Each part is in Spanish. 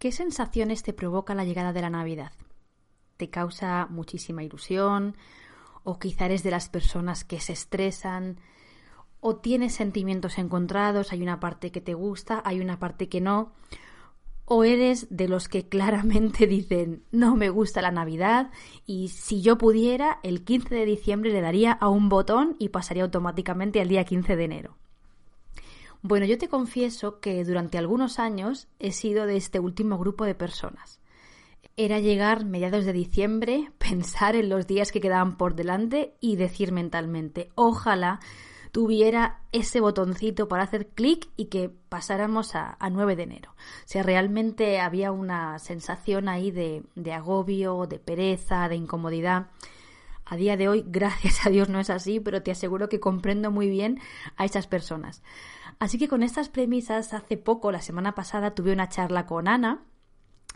¿Qué sensaciones te provoca la llegada de la Navidad? ¿Te causa muchísima ilusión? ¿O quizá eres de las personas que se estresan? ¿O tienes sentimientos encontrados? Hay una parte que te gusta, hay una parte que no. ¿O eres de los que claramente dicen no me gusta la Navidad y si yo pudiera el 15 de diciembre le daría a un botón y pasaría automáticamente al día 15 de enero? Bueno, yo te confieso que durante algunos años he sido de este último grupo de personas. Era llegar mediados de diciembre, pensar en los días que quedaban por delante y decir mentalmente, ojalá tuviera ese botoncito para hacer clic y que pasáramos a, 9 de enero. O sea, realmente había una sensación ahí de, de agobio, de pereza, de incomodidad. A día de hoy, gracias a Dios, no es así, pero te aseguro que comprendo muy bien a esas personas. Así que con estas premisas, hace poco, la semana pasada, tuve una charla con Ana,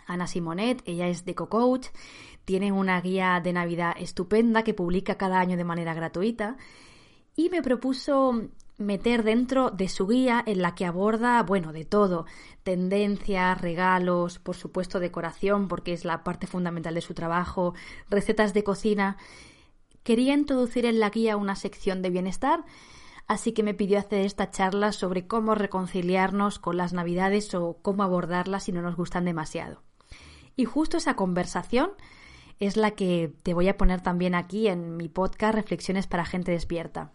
Ana Simonet, ella es de Coach, tiene una guía de Navidad estupenda que publica cada año de manera gratuita y me propuso meter dentro de su guía en la que aborda, bueno, de todo, tendencias, regalos, por supuesto decoración, porque es la parte fundamental de su trabajo, recetas de cocina. Quería introducir en la guía una sección de bienestar así que me pidió hacer esta charla sobre cómo reconciliarnos con las navidades o cómo abordarlas si no nos gustan demasiado. Y justo esa conversación es la que te voy a poner también aquí en mi podcast Reflexiones para gente despierta.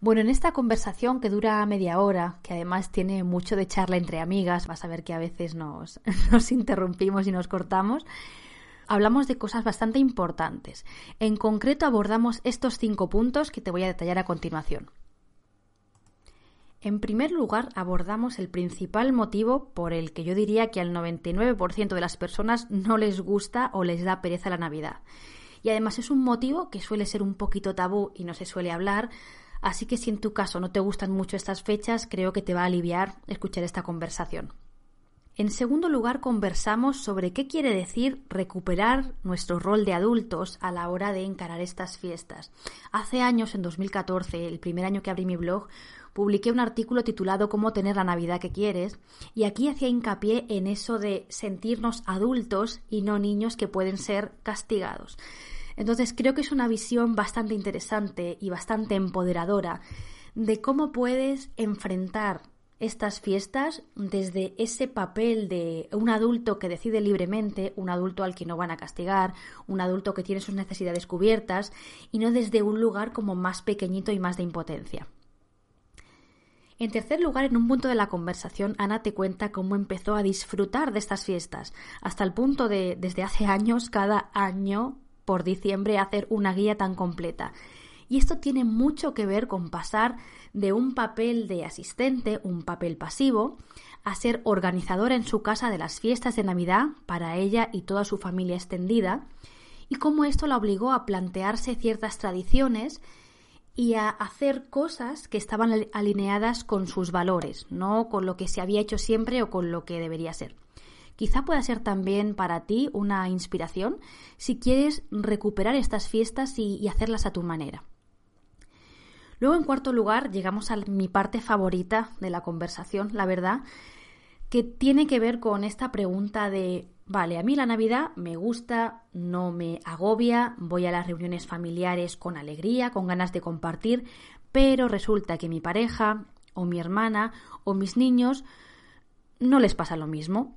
Bueno, en esta conversación que dura media hora, que además tiene mucho de charla entre amigas, vas a ver que a veces nos, nos interrumpimos y nos cortamos, hablamos de cosas bastante importantes. En concreto abordamos estos cinco puntos que te voy a detallar a continuación. En primer lugar, abordamos el principal motivo por el que yo diría que al 99% de las personas no les gusta o les da pereza la Navidad. Y además es un motivo que suele ser un poquito tabú y no se suele hablar, así que si en tu caso no te gustan mucho estas fechas, creo que te va a aliviar escuchar esta conversación. En segundo lugar, conversamos sobre qué quiere decir recuperar nuestro rol de adultos a la hora de encarar estas fiestas. Hace años, en 2014, el primer año que abrí mi blog, publiqué un artículo titulado Cómo tener la Navidad que quieres, y aquí hacía hincapié en eso de sentirnos adultos y no niños que pueden ser castigados. Entonces creo que es una visión bastante interesante y bastante empoderadora de cómo puedes enfrentar estas fiestas desde ese papel de un adulto que decide libremente, un adulto al que no van a castigar, un adulto que tiene sus necesidades cubiertas y no desde un lugar como más pequeñito y más de impotencia. En tercer lugar, en un punto de la conversación, Ana te cuenta cómo empezó a disfrutar de estas fiestas, hasta el punto de, desde hace años, cada año, por diciembre, hacer una guía tan completa. Y esto tiene mucho que ver con pasar de un papel de asistente, un papel pasivo, a ser organizadora en su casa de las fiestas de Navidad para ella y toda su familia extendida, y cómo esto la obligó a plantearse ciertas tradiciones y a hacer cosas que estaban alineadas con sus valores, no con lo que se había hecho siempre o con lo que debería ser. Quizá pueda ser también para ti una inspiración si quieres recuperar estas fiestas y hacerlas a tu manera. Luego, en cuarto lugar, llegamos a mi parte favorita de la conversación, la verdad, que tiene que ver con esta pregunta de, vale, a mí la Navidad me gusta, no me agobia, voy a las reuniones familiares con alegría, con ganas de compartir, pero resulta que mi pareja o mi hermana o mis niños no les pasa lo mismo.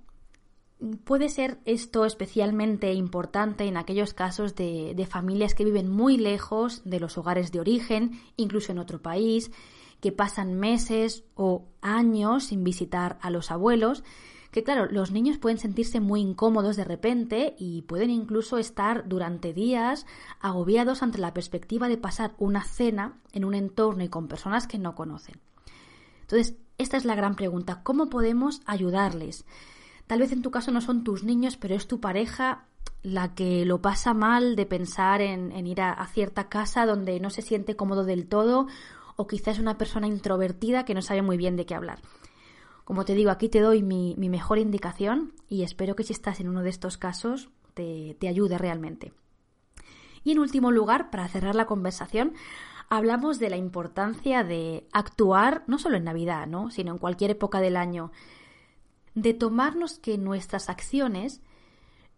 Puede ser esto especialmente importante en aquellos casos de, familias que viven muy lejos de los hogares de origen, incluso en otro país, que pasan meses o años sin visitar a los abuelos, que claro, los niños pueden sentirse muy incómodos de repente y pueden incluso estar durante días agobiados ante la perspectiva de pasar una cena en un entorno y con personas que no conocen. Entonces, esta es la gran pregunta, ¿cómo podemos ayudarles? Tal vez en tu caso no son tus niños, pero es tu pareja la que lo pasa mal de pensar en, ir a, cierta casa donde no se siente cómodo del todo o quizás una persona introvertida que no sabe muy bien de qué hablar. Como te digo, aquí te doy mi, mejor indicación y espero que si estás en uno de estos casos te, te ayude realmente. Y en último lugar, para cerrar la conversación, hablamos de la importancia de actuar no solo en Navidad, ¿no? sino en cualquier época del año, de tomarnos que nuestras acciones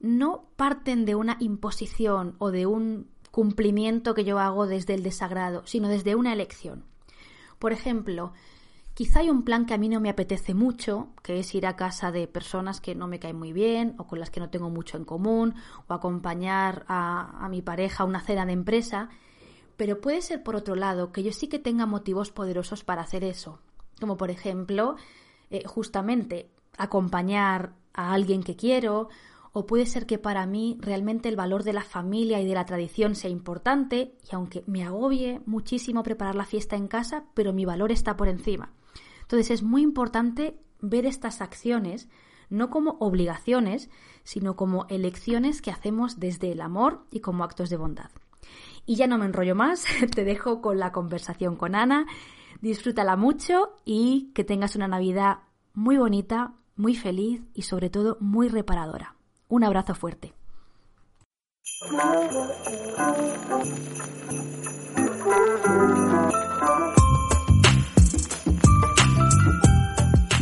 no parten de una imposición o de un cumplimiento que yo hago desde el desagrado, sino desde una elección. Por ejemplo, quizá hay un plan que a mí no me apetece mucho, que es ir a casa de personas que no me caen muy bien o con las que no tengo mucho en común, o acompañar a, mi pareja a una cena de empresa, pero puede ser por otro lado que yo sí que tenga motivos poderosos para hacer eso, como por ejemplo, eh, justamente acompañar a alguien que quiero o puede ser que para mí realmente el valor de la familia y de la tradición sea importante y aunque me agobie muchísimo preparar la fiesta en casa, pero mi valor está por encima. Entonces es muy importante ver estas acciones no como obligaciones, sino como elecciones que hacemos desde el amor y como actos de bondad. Y ya no me enrollo más, te dejo con la conversación con Ana, disfrútala mucho y que tengas una Navidad muy bonita, muy feliz y sobre todo muy reparadora. Un abrazo fuerte.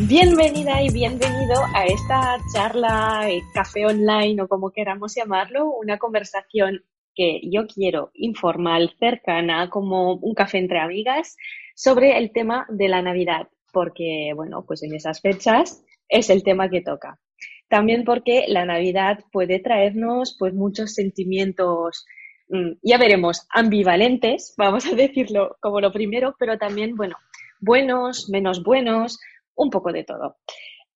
Bienvenida y bienvenido a esta charla, eh, café online o como queramos llamarlo, una conversación que yo quiero informal, cercana, como un café entre amigas, sobre el tema de la Navidad, porque, bueno, pues en esas fechas es el tema que toca. También porque la Navidad puede traernos pues muchos sentimientos, mm, ya veremos, ambivalentes, vamos a decirlo como lo primero, pero también, bueno, buenos, menos buenos, un poco de todo.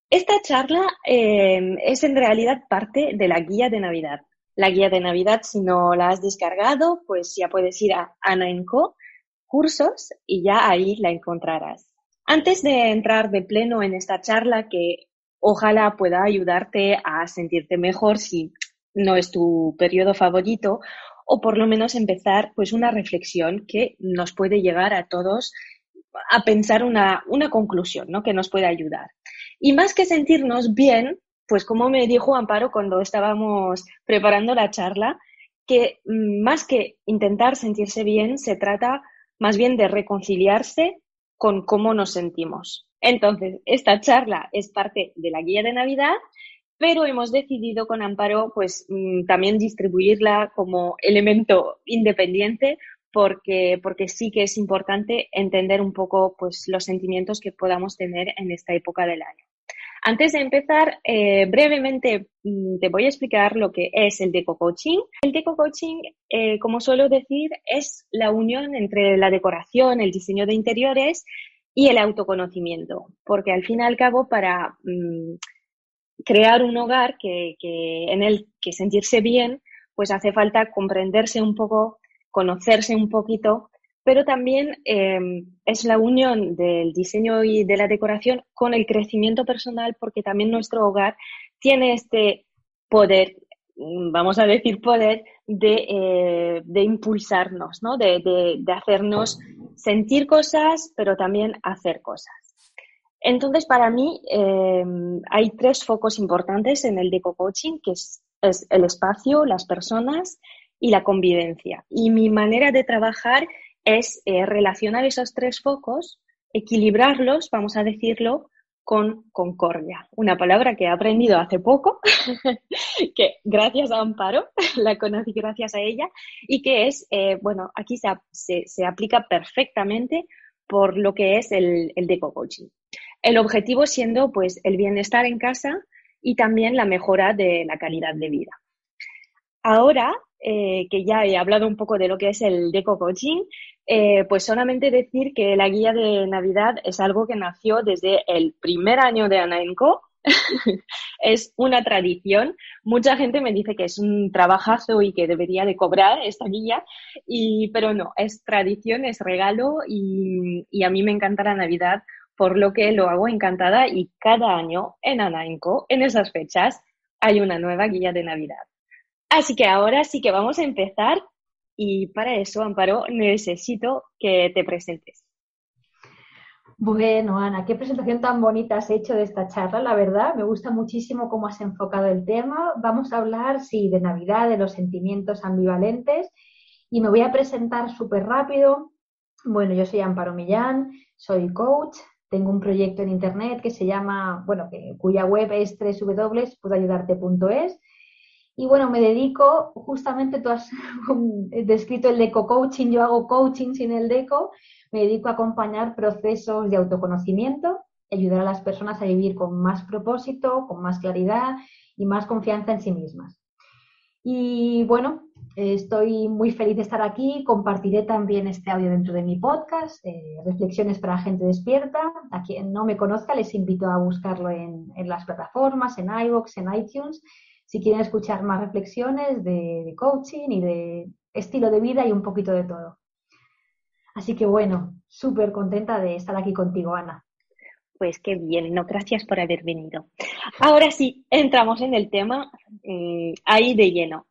Esta charla em, es en realidad parte de la guía de Navidad. La guía de Navidad, si no la has descargado, pues ya puedes ir a Ana cursos y ya ahí la encontrarás. Antes de entrar de pleno en esta charla que ojalá pueda ayudarte a sentirte mejor si no es tu periodo favorito o por lo menos empezar pues una reflexión que nos puede llegar a todos a pensar una, una conclusión, ¿no? Que nos puede ayudar. Y más que sentirnos bien, pues como me dijo Amparo cuando estábamos preparando la charla, que mm, más que intentar sentirse bien, se trata más bien de reconciliarse con cómo nos sentimos. Entonces, esta charla es parte de la guía de Navidad, pero hemos decidido con Amparo pues mm, también distribuirla como elemento independiente porque, porque sí que es importante entender un poco pues los sentimientos que podamos tener en esta época del año. Antes de empezar, eh, brevemente mm, te voy a explicar lo que es el Deco Coaching. El Deco Coaching, eh, como suelo decir, es la unión entre la decoración, el diseño de interiores y el autoconocimiento, porque al fin y al cabo para mm, crear un hogar que, en el que sentirse bien, pues hace falta comprenderse un poco, conocerse un poquito, pero también em, es la unión del diseño y de la decoración con el crecimiento personal, porque también nuestro hogar tiene este poder, mm, vamos a decir poder, de, eh, de impulsarnos, ¿no? de, de hacernos sentir cosas, pero también hacer cosas. Entonces, para mí eh, hay tres focos importantes en el Deco Coaching, que es, el espacio, las personas y la convivencia. Y mi manera de trabajar es eh, relacionar esos tres focos, equilibrarlos, vamos a decirlo, con concordia. Una palabra que he aprendido hace poco, que gracias a Amparo, la conocí gracias a ella, y que es, eh, bueno, aquí se, se, aplica perfectamente por lo que es el, el Deco Coaching. El objetivo siendo, pues, el bienestar en casa y también la mejora de la calidad de vida. Ahora eh, que ya he hablado un poco de lo que es el Deco Coaching, eh, pues solamente decir que la guía de Navidad es algo que nació desde el primer año de Anaenco. es una tradición. Mucha gente me dice que es un trabajazo y que debería de cobrar esta guía, y, pero no, es tradición, es regalo y, y a mí me encanta la Navidad por lo que lo hago encantada y cada año en Anainco, en esas fechas, hay una nueva guía de Navidad. Así que ahora sí que vamos a empezar y para eso, Amparo, necesito que te presentes. Bueno, Ana, qué presentación tan bonita has hecho de esta charla, la verdad. Me gusta muchísimo cómo has enfocado el tema. Vamos a hablar, sí, de Navidad, de los sentimientos ambivalentes y me voy a presentar súper rápido. Bueno, yo soy Amparo Millán, soy coach, tengo un proyecto en internet que se llama, bueno, que, cuya web es www.puedoayudarte.es y bueno, me dedico, justamente tú has descrito el deco coaching, yo hago coaching sin el deco, me dedico a acompañar procesos de autoconocimiento, ayudar a las personas a vivir con más propósito, con más claridad y más confianza en sí mismas. Y bueno, estoy muy feliz de estar aquí. Compartiré también este audio dentro de mi podcast, eh, Reflexiones para Gente Despierta. A quien no me conozca, les invito a buscarlo en, las plataformas, en iVoox, en iTunes, si quieren escuchar más reflexiones de coaching y de estilo de vida y un poquito de todo. Así que bueno, súper contenta de estar aquí contigo, Ana. Pues qué bien, no, gracias por haber venido. Ahora sí, entramos en el tema mm, ahí de lleno.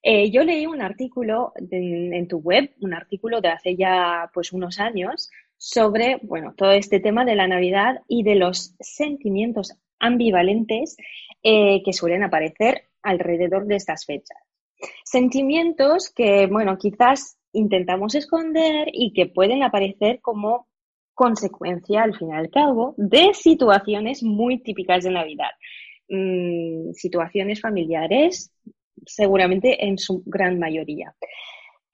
Eh, yo leí un artículo en tu web, un artículo de hace ya pues unos años, sobre bueno, todo este tema de la Navidad y de los sentimientos ambivalentes eh, que suelen aparecer alrededor de estas fechas. Sentimientos que, bueno, quizás intentamos esconder y que pueden aparecer como consecuencia, al fin y al cabo, de situaciones muy típicas de Navidad. Mm, situaciones familiares, seguramente en su gran mayoría.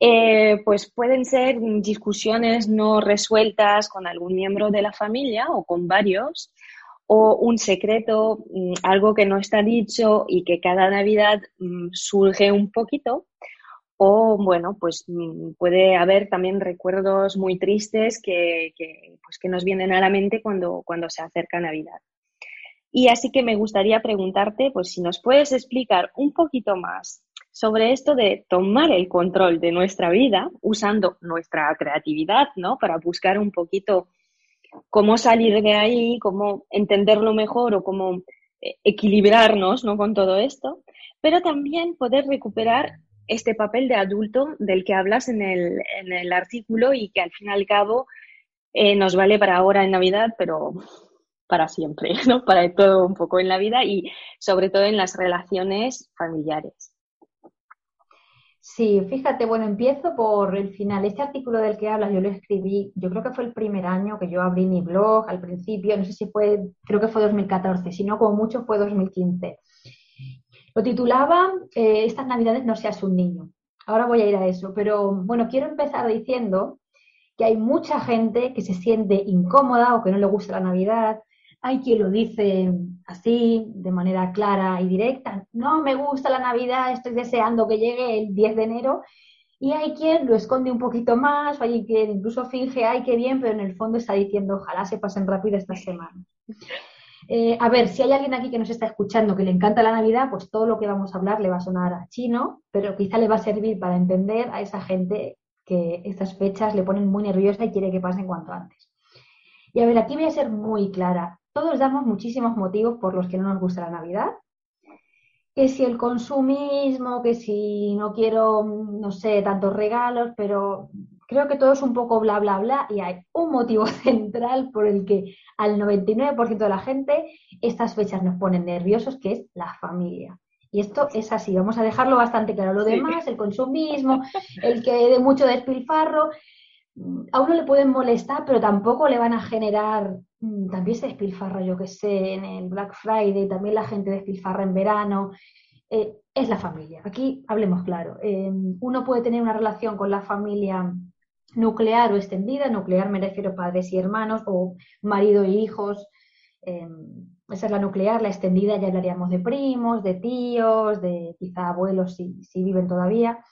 Eh, pues pueden ser discusiones no resueltas con algún miembro de la familia o con varios, o un secreto, mm, algo que no está dicho y que cada Navidad mm, surge un poquito, o bueno, pues mm, puede haber también recuerdos muy tristes que, pues que nos vienen a la mente cuando, cuando se acerca Navidad. Y así que me gustaría preguntarte, pues si nos puedes explicar un poquito más sobre esto de tomar el control de nuestra vida usando nuestra creatividad, ¿no? Para buscar un poquito cómo salir de ahí, cómo entenderlo mejor o cómo eh, equilibrarnos, ¿no? Con todo esto, pero también poder recuperar este papel de adulto del que hablas en el, en el artículo y que al fin y al cabo eh, nos vale para ahora en Navidad, pero para siempre, ¿no? Para todo un poco en la vida y sobre todo en las relaciones familiares. Sí, fíjate, bueno, empiezo por el final. Este artículo del que hablas yo lo escribí, yo creo que fue el primer año que yo abrí mi blog al principio, no sé si fue, creo que fue 2014, si no, como mucho fue 2015. Lo titulaba eh, Estas Navidades no seas un niño. Ahora voy a ir a eso, pero bueno, quiero empezar diciendo que hay mucha gente que se siente incómoda o que no le gusta la Navidad. Hay quien lo dice así, de manera clara y directa. No me gusta la Navidad, estoy deseando que llegue el 10 de enero. Y hay quien lo esconde un poquito más, o hay quien incluso finge, ay, qué bien, pero en el fondo está diciendo, ojalá se pasen rápido estas semanas. Eh, a ver, si hay alguien aquí que nos está escuchando que le encanta la Navidad, pues todo lo que vamos a hablar le va a sonar a chino, pero quizá le va a servir para entender a esa gente que estas fechas le ponen muy nerviosa y quiere que pasen cuanto antes. Y a ver, aquí voy a ser muy clara. Todos damos muchísimos motivos por los que no nos gusta la Navidad. Que si el consumismo, que si no quiero, no sé, tantos regalos, pero creo que todo es un poco bla, bla, bla y hay un motivo central por el que al 99% de la gente estas fechas nos ponen nerviosos, que es la familia. Y esto es así, vamos a dejarlo bastante claro. Lo demás, el consumismo, el que de mucho despilfarro, a uno le pueden molestar, pero tampoco le van a generar, mm, también se despilfarra, yo que sé, en el Black Friday, también la gente despilfarra en verano. Eh, es la familia. Aquí hablemos claro. Eh, uno puede tener una relación con la familia nuclear o extendida, nuclear me refiero a padres y hermanos o marido e hijos, em, esa es la nuclear, la extendida ya hablaríamos de primos, de tíos, de quizá abuelos si, si viven todavía.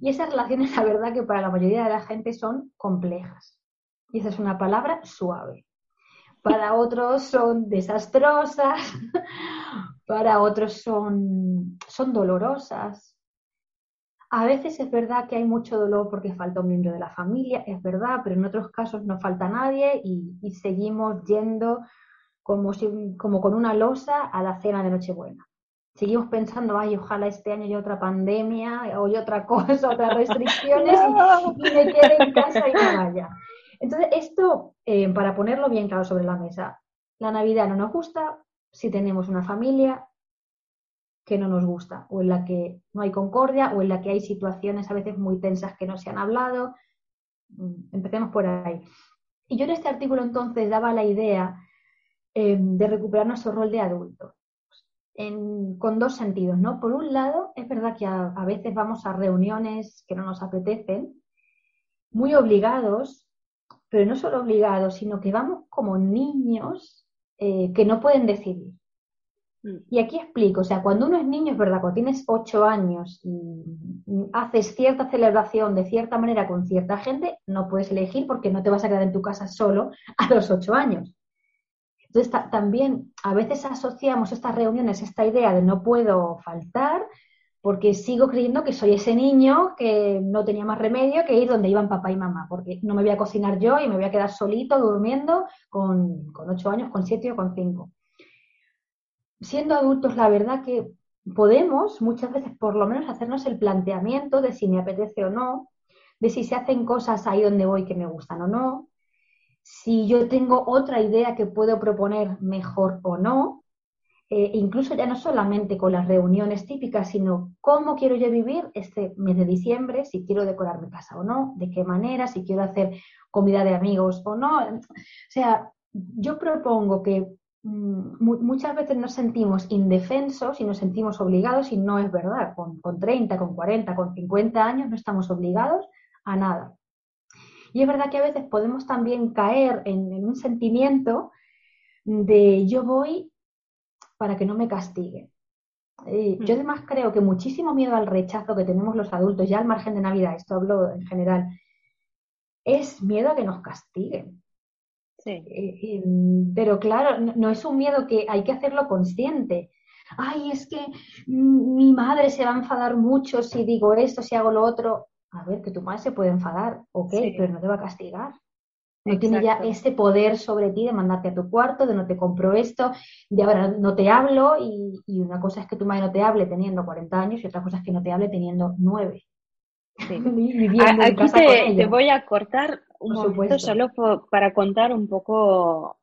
Y esas relaciones, la verdad que para la mayoría de la gente son complejas. Y esa es una palabra suave. Para otros son desastrosas, para otros son, son dolorosas, A veces es verdad que hay mucho dolor porque falta un miembro de la familia, es verdad, pero en otros casos no falta nadie y, seguimos yendo como, como con una losa a la cena de Nochebuena. Seguimos pensando, ay, ojalá este año haya otra pandemia o haya otra cosa, otras restricciones y, me quede en casa y no vaya. Entonces, esto, eh, para ponerlo bien claro sobre la mesa, la Navidad no nos gusta si tenemos una familia, que no nos gusta, o en la que no hay concordia, o en la que hay situaciones a veces muy tensas que no se han hablado. Mm, empecemos por ahí. Y yo en este artículo entonces daba la idea eh, de recuperar nuestro rol de adulto, con dos sentidos, ¿no? Por un lado, es verdad que a, veces vamos a reuniones que no nos apetecen, muy obligados, pero no solo obligados, sino que vamos como niños eh, que no pueden decidir. Mm. Y aquí explico, o sea, cuando uno es niño, es verdad, cuando tienes ocho años y haces cierta celebración de cierta manera con cierta gente, no puedes elegir porque no te vas a quedar en tu casa solo a los ocho años. Entonces, también a veces asociamos estas reuniones, esta idea de no puedo faltar, porque sigo creyendo que soy ese niño que no tenía más remedio que ir donde iban papá y mamá, porque no me voy a cocinar yo y me voy a quedar solito durmiendo con, con ocho años, con siete o con cinco. Siendo adultos, la verdad que podemos muchas veces por lo menos hacernos el planteamiento de si me apetece o no, de si se hacen cosas ahí donde voy que me gustan o no, si yo tengo otra idea que puedo proponer mejor o no, eh, incluso ya no solamente con las reuniones típicas, sino cómo quiero yo vivir este mes de diciembre, si quiero decorar mi casa o no, de qué manera, si quiero hacer comida de amigos o no. O sea, yo propongo que Mm, muchas veces nos sentimos indefensos y nos sentimos obligados y no es verdad. Con, 30, con 40, con 50 años no estamos obligados a nada. Y es verdad que a veces podemos también caer en, un sentimiento de yo voy para que no me castiguen. Eh, yo mm. además creo que muchísimo miedo al rechazo que tenemos los adultos, ya al margen de Navidad, esto hablo en general, es miedo a que nos castiguen. Eh, pero claro, no, es un miedo que hay que hacerlo consciente. Ay, es que mi madre se va a enfadar mucho si digo esto, si hago lo otro. A ver, que tu madre se puede enfadar, ok, pero no te va a castigar. No tiene ya ese poder sobre ti de mandarte a tu cuarto, de no te compro esto, de ahora no te hablo. Y, y una cosa es que tu madre no te hable teniendo 40 años y otra cosa es que no te hable teniendo 9. Aquí te, voy a cortar un momento solo para contar un poco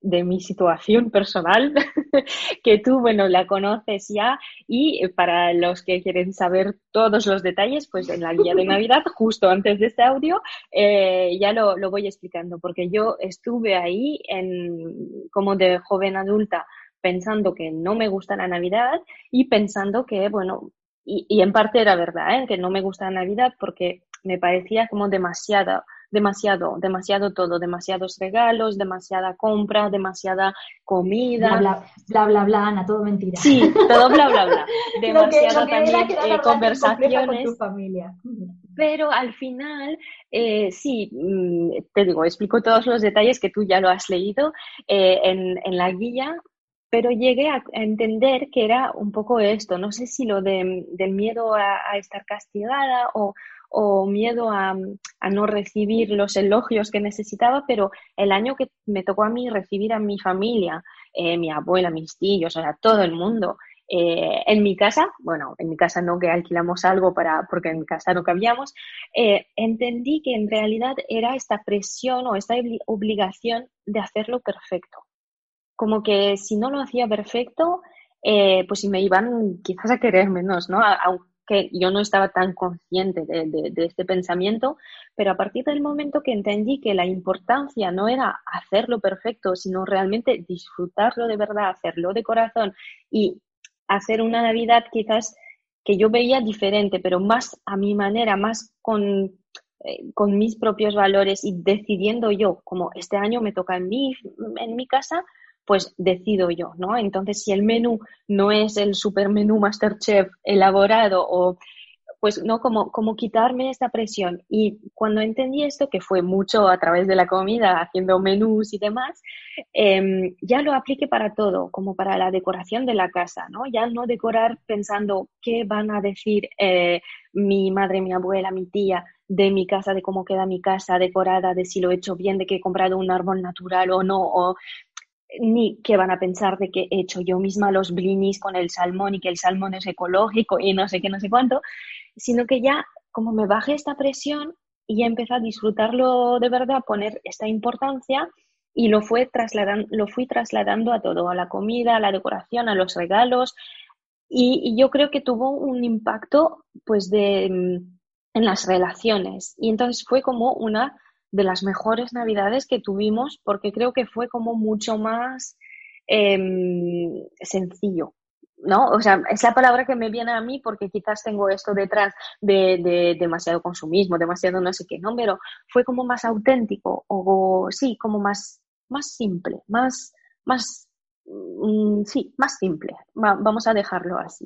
de mi situación personal, que tú, bueno, la conoces ya y para los que quieren saber todos los detalles, pues en la guía de Navidad, justo antes de este audio, eh, ya lo, lo, voy explicando, porque yo estuve ahí en, como de joven adulta pensando que no me gusta la Navidad y pensando que, bueno, y, en parte era verdad, ¿eh? que no me gusta la Navidad porque me parecía como demasiado, demasiado, demasiado todo, demasiados regalos, demasiada compra, demasiada comida. Bla, bla, bla, bla, Ana, todo mentira. Sí, todo bla, bla, bla. Demasiado también eh, conversaciones. Con tu familia. Pero al final, eh, sí, mm, te digo, explico todos los detalles que tú ya lo has leído eh, en, en la guía, pero llegué a, entender que era un poco esto, no sé si lo de, del miedo a, estar castigada o, miedo a, no recibir los elogios que necesitaba, pero el año que me tocó a mí recibir a mi familia, eh, mi abuela, mis tíos, o sea, todo el mundo, eh, en mi casa, bueno, en mi casa no que alquilamos algo para, porque en casa no cabíamos, eh, entendí que en realidad era esta presión o esta obligación de hacerlo perfecto como que si no lo hacía perfecto, eh, pues si me iban quizás a querer menos, ¿no? Aunque yo no estaba tan consciente de, este pensamiento, pero a partir del momento que entendí que la importancia no era hacerlo perfecto, sino realmente disfrutarlo de verdad, hacerlo de corazón y hacer una Navidad quizás que yo veía diferente, pero más a mi manera, más con, eh, mis propios valores y decidiendo yo, como este año me toca en mi, en mi casa, pues decido yo, ¿no? Entonces, si el menú no es el super menú Masterchef elaborado o pues no, como, como quitarme esta presión. Y cuando entendí esto, que fue mucho a través de la comida, haciendo menús y demás, em, ya lo apliqué para todo, como para la decoración de la casa, ¿no? Ya no decorar pensando qué van a decir eh, mi madre, mi abuela, mi tía de mi casa, de cómo queda mi casa decorada, de si lo he hecho bien, de que he comprado un árbol natural o no, o ni qué van a pensar de que he hecho yo misma los blinis con el salmón y que el salmón es ecológico y no sé qué, no sé cuánto, sino que ya como me bajé esta presión y ya empecé a disfrutarlo de verdad, poner esta importancia y lo, fue lo fui trasladando a todo, a la comida, a la decoración, a los regalos y, yo creo que tuvo un impacto pues de, mm, en las relaciones. Y entonces fue como una de las mejores navidades que tuvimos porque creo que fue como mucho más em, sencillo, ¿no? O sea, es la palabra que me viene a mí porque quizás tengo esto detrás de, demasiado consumismo, demasiado no sé qué, ¿no? Pero fue como más auténtico o sí, como más, más simple, más, más, mm, sí, más simple. vamos a dejarlo así.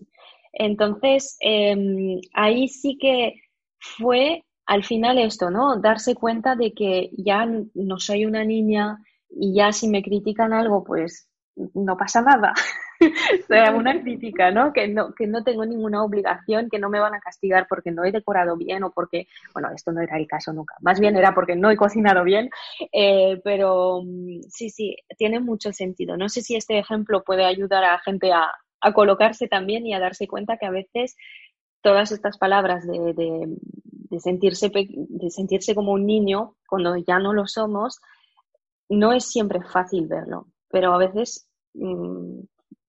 Entonces, em, ahí sí que fue al final esto, ¿no? Darse cuenta de que ya no soy una niña y ya si me critican algo, pues no pasa nada. sea una crítica, ¿no? Que, ¿no? que no tengo ninguna obligación, que no me van a castigar porque no he decorado bien o porque, bueno, esto no era el caso nunca. Más bien era porque no he cocinado bien, eh, pero mm, sí, sí, tiene mucho sentido. No sé si este ejemplo puede ayudar a gente a, a colocarse también y a darse cuenta que a veces todas estas palabras de, de, sentirse, de sentirse como un niño cuando ya no lo somos, no es siempre fácil verlo, pero a veces mm,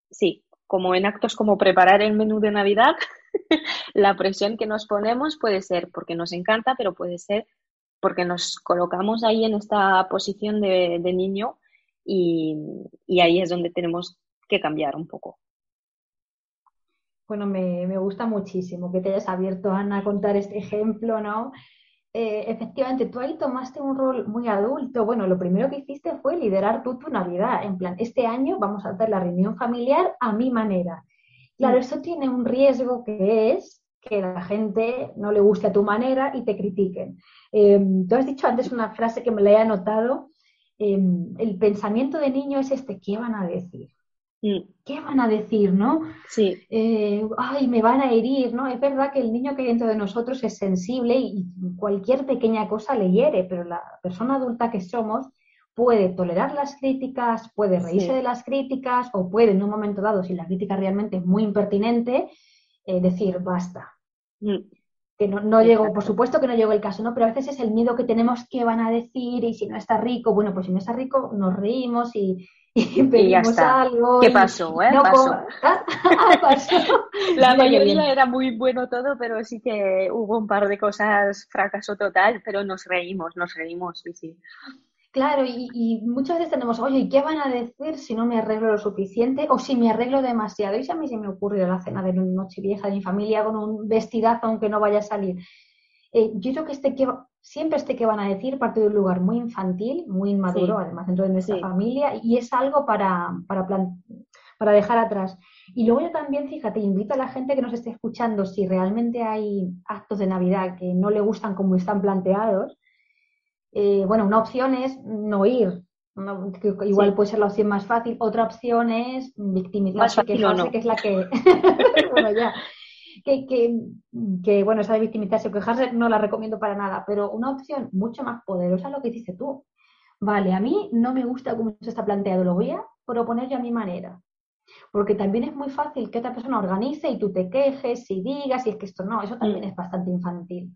sí, como en actos como preparar el menú de Navidad, la presión que nos ponemos puede ser porque nos encanta, pero puede ser porque nos colocamos ahí en esta posición de, niño y, ahí es donde tenemos que cambiar un poco. Bueno, me, me, gusta muchísimo que te hayas abierto, Ana, a contar este ejemplo, ¿no? Eh, efectivamente, tú ahí tomaste un rol muy adulto. Bueno, lo primero que hiciste fue liderar tú tu Navidad. En plan, este año vamos a hacer la reunión familiar a mi manera. Claro, mm. eso tiene un riesgo que es que la gente no le guste a tu manera y te critiquen. Em, tú has dicho antes una frase que me la he anotado. Em, el pensamiento de niño es este, ¿qué van a decir? ¿Qué van a decir, no? Sí. Eh, ay, me van a herir, ¿no? Es verdad que el niño que hay dentro de nosotros es sensible y cualquier pequeña cosa le hiere, pero la persona adulta que somos puede tolerar las críticas, puede reírse de las críticas o puede en un momento dado, si la crítica realmente es muy impertinente, eh, decir basta. Mm. Que no, no llegó, por supuesto que no llegó el caso, ¿no? Pero a veces es el miedo que tenemos que van a decir y si no está rico, bueno, pues si no está rico nos reímos y, y pedimos algo. ¿Qué pasó? Eh? Ah, pasó. La mayoría era muy bueno todo, pero sí que hubo un par de cosas fracaso total, pero nos reímos, nos reímos, sí, sí. Claro, y, muchas veces tenemos, oye, ¿y qué van a decir si no me arreglo lo suficiente o si me arreglo demasiado? Y si a mí se me ocurrió la cena de noche vieja de mi familia con un vestidazo aunque no vaya a salir. Eh, yo creo que este siempre este que van a decir parte de un lugar muy infantil, muy inmaduro, además dentro de nuestra familia, y es algo para, para, para dejar atrás. Y luego yo también, fíjate, invito a la gente que nos esté escuchando, si realmente hay actos de Navidad que no le gustan como están planteados, eh, bueno, una opción es no ir, igual puede ser la opción más fácil. Otra opción es victimizarse, que es la que... bueno, ya que, bueno, esa de victimizarse o quejarse no la recomiendo para nada, pero una opción mucho más poderosa es lo que dices tú. Vale, a mí no me gusta cómo se está planteado, lo voy a proponer yo a mi manera. Porque también es muy fácil que otra persona organice y tú te quejes y digas, y es que esto no, eso también mm. es bastante infantil.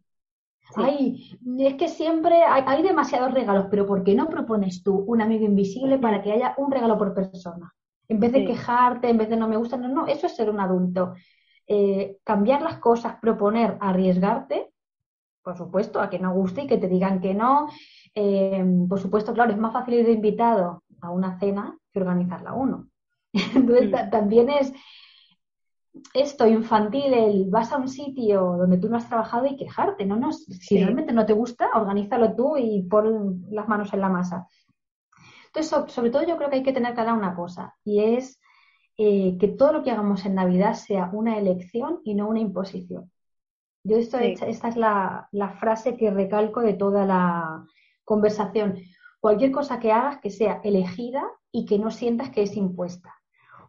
Ay, es que siempre hay, hay, demasiados regalos, pero ¿por qué no propones tú un amigo invisible para que haya un regalo por persona? En vez de quejarte, en vez de no me gusta, no, no, eso es ser un adulto. Eh, cambiar las cosas, proponer, arriesgarte, por supuesto, a que no guste y que te digan que no. Eh, por supuesto, claro, es más fácil ir de invitado a una cena que organizarla uno. Entonces, mm. también es esto infantil, el vas a un sitio donde tú no has trabajado y quejarte, ¿no? no si realmente no te gusta, organízalo tú y pon las manos en la masa. Entonces, sobre todo yo creo que hay que tener cada una cosa y es eh, que todo lo que hagamos en Navidad sea una elección y no una imposición. Yo esto, esta es la, frase que recalco de toda la conversación. Cualquier cosa que hagas que sea elegida y que no sientas que es impuesta.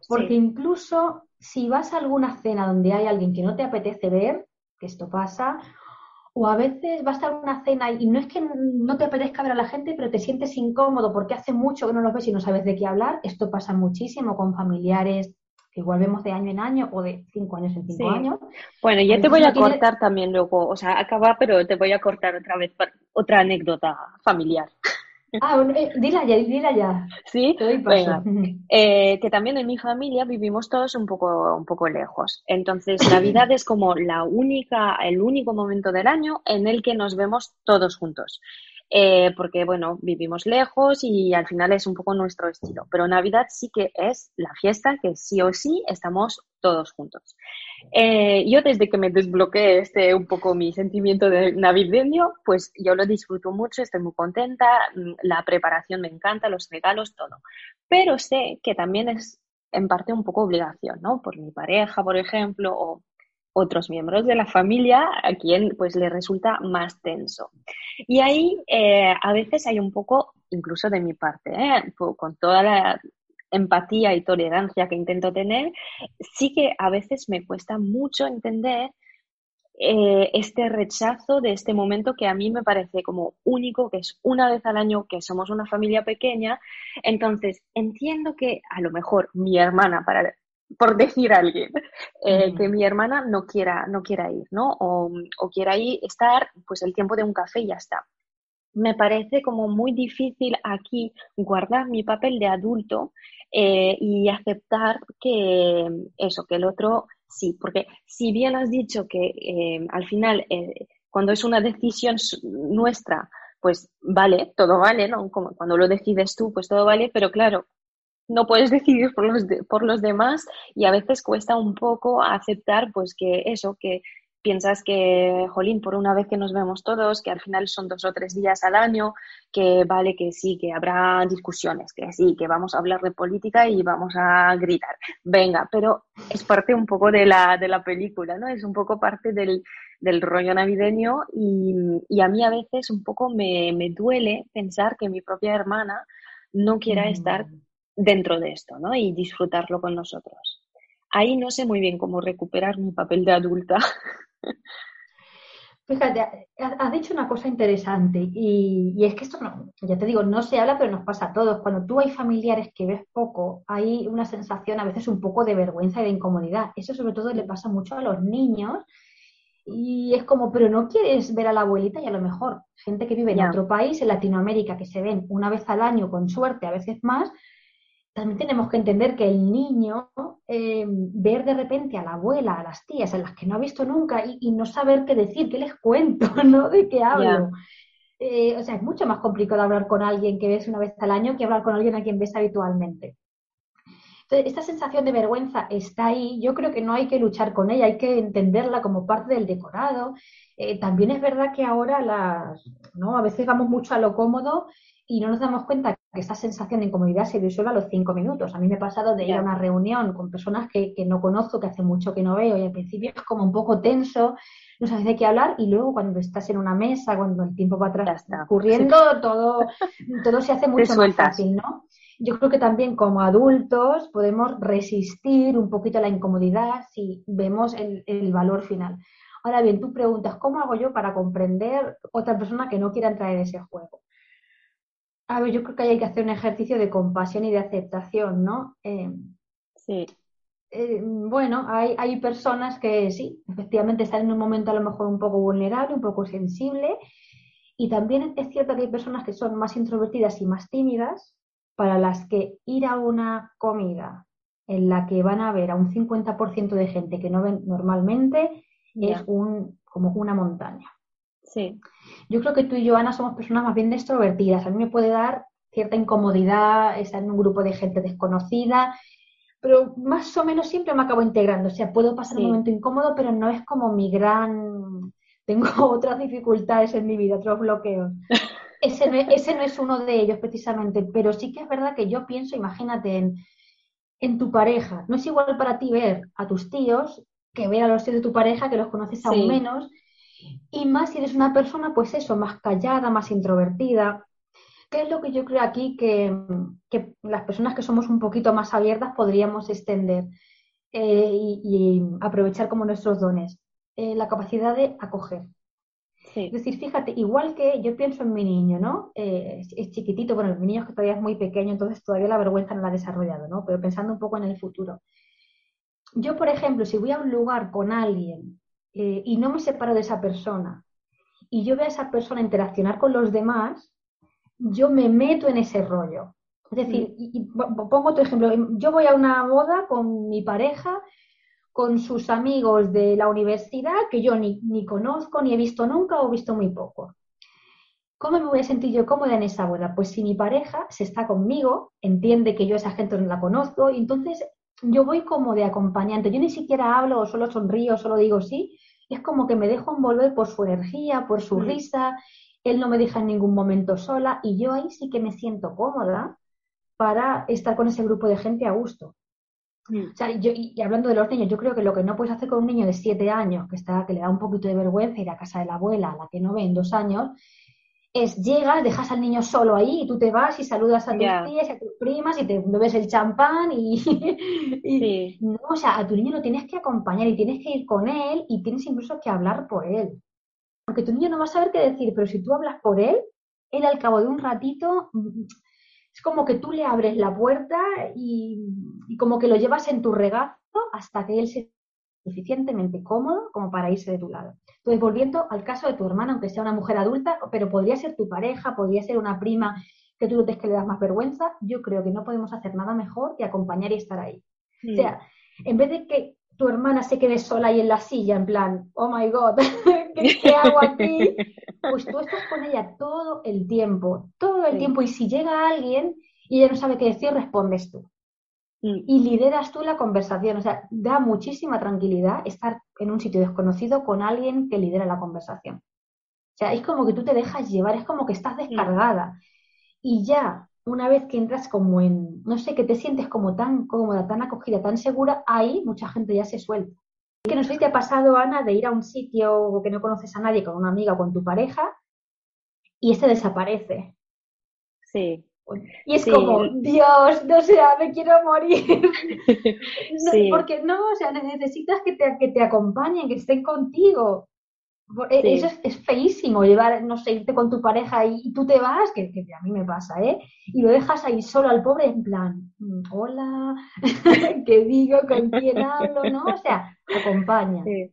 Porque incluso si vas a alguna cena donde hay alguien que no te apetece ver, que esto pasa, o a veces vas a alguna cena y no es que no te apetezca ver a la gente, pero te sientes incómodo porque hace mucho que no los ves y no sabes de qué hablar. Esto pasa muchísimo con familiares que igual vemos de año en año o de cinco años en cinco años. Bueno, ya te voy a cortar también luego, o sea, acaba, pero te voy a cortar otra vez otra anécdota familiar. Ah, bueno, eh, dila ya, dila ya. Sí, Venga. Eh, que también en mi familia vivimos todos un poco, un poco lejos. Entonces, Navidad es como la única, el único momento del año en el que nos vemos todos juntos. Eh, porque bueno, vivimos lejos y al final es un poco nuestro estilo. Pero Navidad sí que es la fiesta que sí o sí estamos todos juntos. Eh, yo desde que me desbloqueé este un poco mi sentimiento de navideño, pues yo lo disfruto mucho, estoy muy contenta, mm, la preparación me encanta, los regalos, todo. Pero sé que también es en parte un poco obligación, ¿no? Por mi pareja, por ejemplo, o otros miembros de la familia a quien pues le resulta más tenso. Y ahí eh, a veces hay un poco, incluso de mi parte, ¿eh? con toda la empatía y tolerancia que intento tener, sí que a veces me cuesta mucho entender eh, este rechazo de este momento que a mí me parece como único, que es una vez al año que somos una familia pequeña. Entonces, entiendo que a lo mejor mi hermana, para por decir a alguien, eh, que mi hermana no quiera, no quiera ir, ¿no? O, quiera ir, estar pues el tiempo de un café y ya está. Me parece como muy difícil aquí guardar mi papel de adulto eh, y aceptar que eso, que el otro sí, porque si bien has dicho que eh, al final cuando es una decisión nuestra, pues vale, todo vale, ¿no? Como cuando lo decides tú, pues todo vale, pero claro, no puedes decidir por los, por los demás y a veces cuesta un poco aceptar pues que eso, que piensas que, jolín, por una vez que nos vemos todos, que al final son dos o tres días al año, que vale que sí, que habrá discusiones, que sí, que vamos a hablar de política y vamos a gritar. Venga, pero es parte un poco de la, de la película, ¿no? Es un poco parte del, del rollo navideño y, y, a mí a veces un poco me, me duele pensar que mi propia hermana no quiera estar mm dentro de esto, ¿no? Y disfrutarlo con nosotros. Ahí no sé muy bien cómo recuperar mi papel de adulta. Fíjate, has dicho una cosa interesante y, es que esto, no, ya te digo, no se habla, pero nos pasa a todos. Cuando tú hay familiares que ves poco, hay una sensación a veces un poco de vergüenza y de incomodidad. Eso sobre todo le pasa mucho a los niños y es como, pero no quieres ver a la abuelita y a lo mejor gente que vive en otro país, en Latinoamérica, que se ven una vez al año con suerte, a veces más, también tenemos que entender que el niño, eh, ver de repente a la abuela, a las tías, a las que no ha visto nunca y, no saber qué decir, qué les cuento, ¿no? ¿De qué hablo? Eh, o sea, es mucho más complicado hablar con alguien que ves una vez al año que hablar con alguien a quien ves habitualmente. Entonces, esta sensación de vergüenza está ahí. Yo creo que no hay que luchar con ella, hay que entenderla como parte del decorado. Eh, también es verdad que ahora las, ¿no? A veces vamos mucho a lo cómodo y no nos damos cuenta que esa sensación de incomodidad se disuelve a los cinco minutos. A mí me ha pasado de ir a una reunión con personas que, no conozco, que hace mucho que no veo, y al principio es como un poco tenso, no sabes de qué hablar, y luego cuando estás en una mesa, cuando el tiempo va atrás ocurriendo, todo, todo se hace mucho más fácil, ¿no? Yo creo que también como adultos podemos resistir un poquito a la incomodidad si vemos el, el valor final. Ahora bien, tú preguntas, ¿cómo hago yo para comprender otra persona que no quiera entrar en ese juego? A ver, yo creo que hay que hacer un ejercicio de compasión y de aceptación, ¿no? Eh, sí. Eh, bueno, hay, hay personas que sí, efectivamente están en un momento a lo mejor un poco vulnerable, un poco sensible, y también es cierto que hay personas que son más introvertidas y más tímidas, para las que ir a una comida en la que van a ver a un 50% de gente que no ven normalmente es un, como una montaña. Sí. Yo creo que tú y yo, Ana, somos personas más bien extrovertidas. A mí me puede dar cierta incomodidad estar en un grupo de gente desconocida, pero más o menos siempre me acabo integrando. O sea, puedo pasar un momento incómodo, pero no es como mi gran... Tengo otras dificultades en mi vida, otros bloqueos. Ese no, ese no es uno de ellos precisamente, pero sí que es verdad que yo pienso, imagínate, en, en tu pareja. No es igual para ti ver a tus tíos que ver a los tíos de tu pareja, que los conoces aún menos. Y más si eres una persona, pues eso, más callada, más introvertida. ¿Qué es lo que yo creo aquí que, las personas que somos un poquito más abiertas podríamos extender eh, y, aprovechar como nuestros dones? Eh, la capacidad de acoger. Es decir, fíjate, igual que yo pienso en mi niño, ¿no? Eh, es, chiquitito, bueno, mi niño es que todavía es muy pequeño, entonces todavía la vergüenza no la ha desarrollado, ¿no? Pero pensando un poco en el futuro. Yo, por ejemplo, si voy a un lugar con alguien eh, y no me separo de esa persona y yo veo a esa persona interaccionar con los demás, yo me meto en ese rollo. Es decir, mm. pongo otro ejemplo, yo voy a una boda con mi pareja con sus amigos de la universidad que yo ni, ni conozco, ni he visto nunca o he visto muy poco. ¿Cómo me voy a sentir yo cómoda en esa boda? Pues si mi pareja se está conmigo, entiende que yo esa gente no la conozco, y entonces yo voy como de acompañante. Yo ni siquiera hablo o solo sonrío, solo digo sí. Es como que me dejo envolver por su energía, por su mm. risa. Él no me deja en ningún momento sola y yo ahí sí que me siento cómoda para estar con ese grupo de gente a gusto. Mm. O sea, yo, y hablando de los niños, yo creo que lo que no puedes hacer con un niño de siete años, que está, que le da un poquito de vergüenza ir a casa de la abuela, a la que no ve en dos años, es llegas, dejas al niño solo ahí y tú te vas y saludas a tus tías y a tus primas y te bebes el champán y, no, o sea, a tu niño lo tienes que acompañar y tienes que ir con él y tienes incluso que hablar por él. Porque tu niño no va a saber qué decir, pero si tú hablas por él, él al cabo de un ratito es como que tú le abres la puerta y, como que lo llevas en tu regazo hasta que él se suficientemente cómodo como para irse de tu lado. Entonces, volviendo al caso de tu hermana, aunque sea una mujer adulta, pero podría ser tu pareja, podría ser una prima que tú notes que le das más vergüenza, yo creo que no podemos hacer nada mejor que acompañar y estar ahí. O sea, en vez de que tu hermana se quede sola ahí en la silla, en plan, oh my god, ¿qué, hago aquí? Pues tú estás con ella todo el tiempo, todo el tiempo. Y si llega alguien y ella no sabe qué decir, respondes tú. Mm. Y lideras tú la conversación. O sea, da muchísima tranquilidad estar en un sitio desconocido con alguien que lidera la conversación. O sea, es como que tú te dejas llevar, es como que estás descargada. Y ya una vez que entras como en, no sé, que te sientes como tan cómoda, tan acogida, tan segura, ahí mucha gente ya se suelta. Que no sé si te ha pasado, Ana, de ir a un sitio que no conoces a nadie con una amiga o con tu pareja y ese desaparece. Sí. Y es como, Dios, no sé, me quiero morir. Porque no, o sea, necesitas que te, que te acompañen, que estén contigo. E, eso es, feísimo, llevar, no sé, irte con tu pareja y, tú te vas, que, a mí me pasa, ¿eh? Y lo dejas ahí solo al pobre en plan, mm, hola, ¿qué digo? ¿Con quién hablo? ¿No? O sea, acompaña. Sí,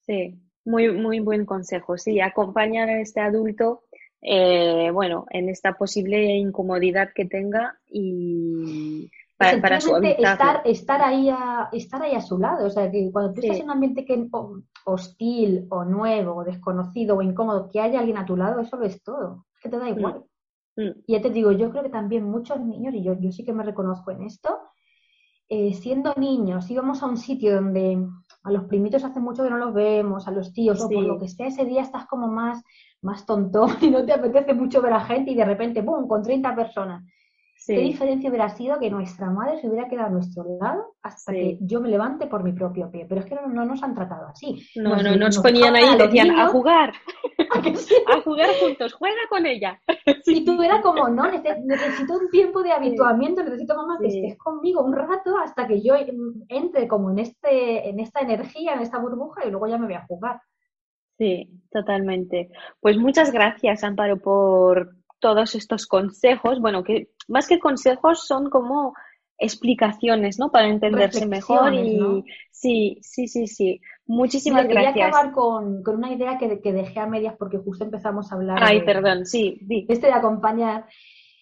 sí. Muy, muy buen consejo. Sí, acompañar a este adulto, eh, bueno, en esta posible incomodidad que tenga y para, estar, estar, ahí a, estar ahí a su lado. O sea, que cuando tú estás en un ambiente que, hostil o nuevo o desconocido o incómodo, que haya alguien a tu lado, eso lo es todo. Es que te da mm. igual. Mm. Y ya te digo, yo creo que también muchos niños, y yo, yo sí que me reconozco en esto, eh, siendo niños, íbamos a un sitio donde a los primitos hace mucho que no los vemos, a los tíos, o por lo que sea, ese día estás como más, más tonto y no te apetece mucho ver a gente y de repente, ¡pum!, con 30 personas. ¿Qué diferencia hubiera sido que nuestra madre se hubiera quedado a nuestro lado hasta que yo me levante por mi propio pie? Pero es que no, nos han tratado así. No, nos, no, nos, ponían ahí y decían, a jugar, a, jugar juntos, juega con ella. Y tú era como, no, necesito un tiempo de habituamiento, necesito mamá que estés conmigo un rato hasta que yo entre como en, este, en esta energía, en esta burbuja y luego ya me voy a jugar. Sí, totalmente. Pues muchas gracias, Amparo, por, todos estos consejos, bueno, que más que consejos son como explicaciones, ¿no? Para entenderse mejor y sí, sí, sí, sí. Muchísimas gracias. Quería acabar con, una idea que, que, dejé a medias porque justo empezamos a hablar. Ay, perdón, sí, Este de acompañar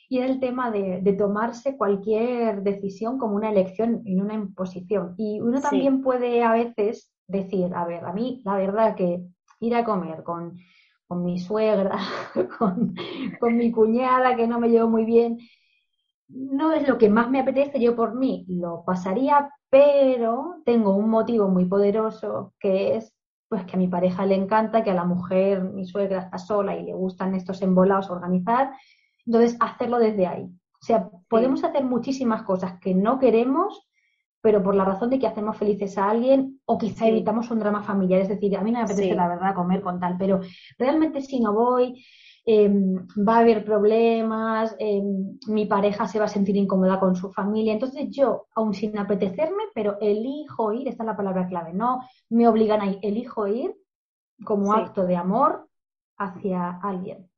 y era el tema de, tomarse cualquier decisión como una elección y una imposición. Y uno también puede a veces decir, a ver, a mí la verdad que ir a comer con con mi suegra, con, mi cuñada, que no me llevo muy bien. No es lo que más me apetece, yo por mí lo pasaría, pero tengo un motivo muy poderoso que es pues que a mi pareja le encanta, que a la mujer, mi suegra está sola y le gustan estos embolados organizar, entonces hacerlo desde ahí. O sea, podemos hacer muchísimas cosas que no queremos, pero por la razón de que hacemos felices a alguien o quizá evitamos un drama familiar. Es decir, a mí no me apetece la verdad comer con tal, pero realmente si no voy, em, va a haber problemas, em, mi pareja se va a sentir incómoda con su familia. Entonces yo, aun sin apetecerme, pero elijo ir, esta es la palabra clave, no me obligan a ir, elijo ir como acto de amor hacia alguien.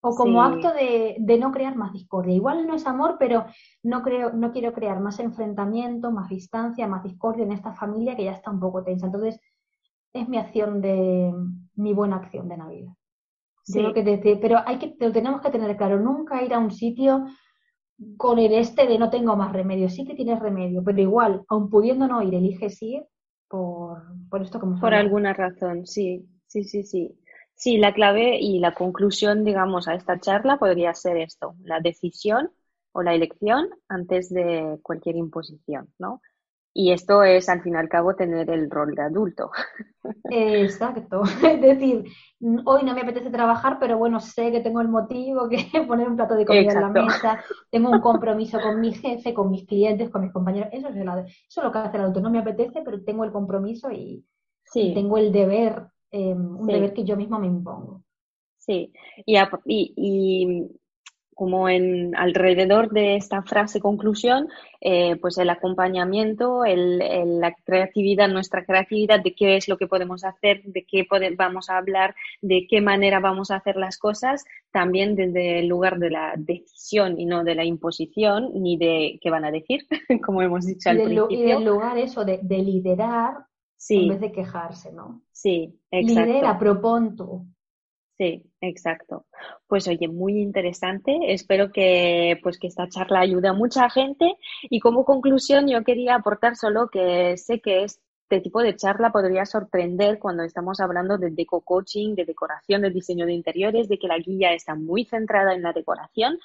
O como acto de, de, no crear más discordia. Igual no es amor, pero no, creo, no quiero crear más enfrentamiento, más distancia, más discordia en esta familia que ya está un poco tensa. Entonces, es mi acción de, mi buena acción de Navidad. Sí. que pero hay que, lo tenemos que tener claro, nunca ir a un sitio con el este de no tengo más remedio. Sí que tienes remedio, pero igual, aun pudiendo no ir, eliges ir por, por esto como Por alguna razón, sí, sí, sí, sí. Sí, la clave y la conclusión, digamos, a esta charla podría ser esto, la decisión o la elección antes de cualquier imposición, ¿no? Y esto es, al fin y al cabo, tener el rol de adulto. Exacto. Es decir, hoy no me apetece trabajar, pero bueno, sé que tengo el motivo, que poner un plato de comida en la mesa, tengo un compromiso con mi jefe, con mis clientes, con mis compañeros. Eso es, eso es lo que hace el adulto. No me apetece, pero tengo el compromiso y, y tengo el deber Em, un deber que yo mismo me impongo. Sí, y, y, como en alrededor de esta frase conclusión, eh, pues el acompañamiento, el, la creatividad, nuestra creatividad de qué es lo que podemos hacer, de qué vamos a hablar, de qué manera vamos a hacer las cosas, también desde el lugar de la decisión y no de la imposición ni de qué van a decir, como hemos dicho al principio. Y del lugar eso de liderar Sí. En vez de quejarse, ¿no? Sí, exacto. Lidera, propon tú. Sí, exacto. Pues oye, muy interesante. Espero que, pues, que esta charla ayude a mucha gente. Y como conclusión, yo quería aportar solo que sé que este tipo de charla podría sorprender cuando estamos hablando de deco coaching, de decoración, de diseño de interiores, de que la guía está muy centrada en la decoración.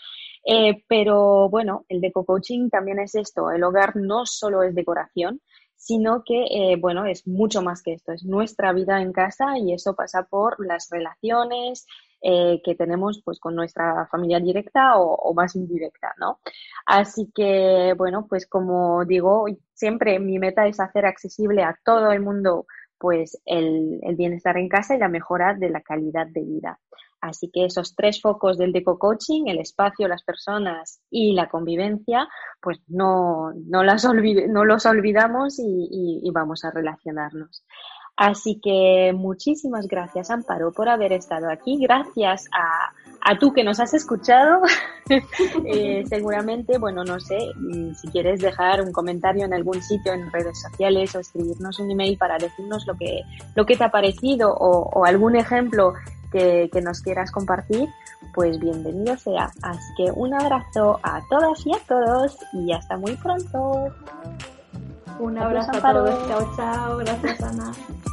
Eh, pero bueno, el deco coaching también es esto. El hogar no solo es decoración, sino que, eh, bueno, es mucho más que esto, es nuestra vida en casa y eso pasa por las relaciones eh, que tenemos pues con nuestra familia directa o, más indirecta, ¿no? Así que, bueno, pues como digo, siempre mi meta es hacer accesible a todo el mundo pues el, el bienestar en casa y la mejora de la calidad de vida. Así que esos tres focos del deco coaching, el espacio, las personas y la convivencia, pues no, no, las no los olvidamos y, vamos a relacionarnos. Así que muchísimas gracias, Amparo, por haber estado aquí. Gracias a, a tú que nos has escuchado. Eh, seguramente, bueno, no sé, mm, si quieres dejar un comentario en algún sitio en redes sociales o escribirnos un email para decirnos lo que, lo que te ha parecido o algún ejemplo que, nos quieras compartir, pues bienvenido sea. Así que un abrazo a todas y a todos y hasta muy pronto. Un abrazo a todos. Chao, chao. Gracias, Ana.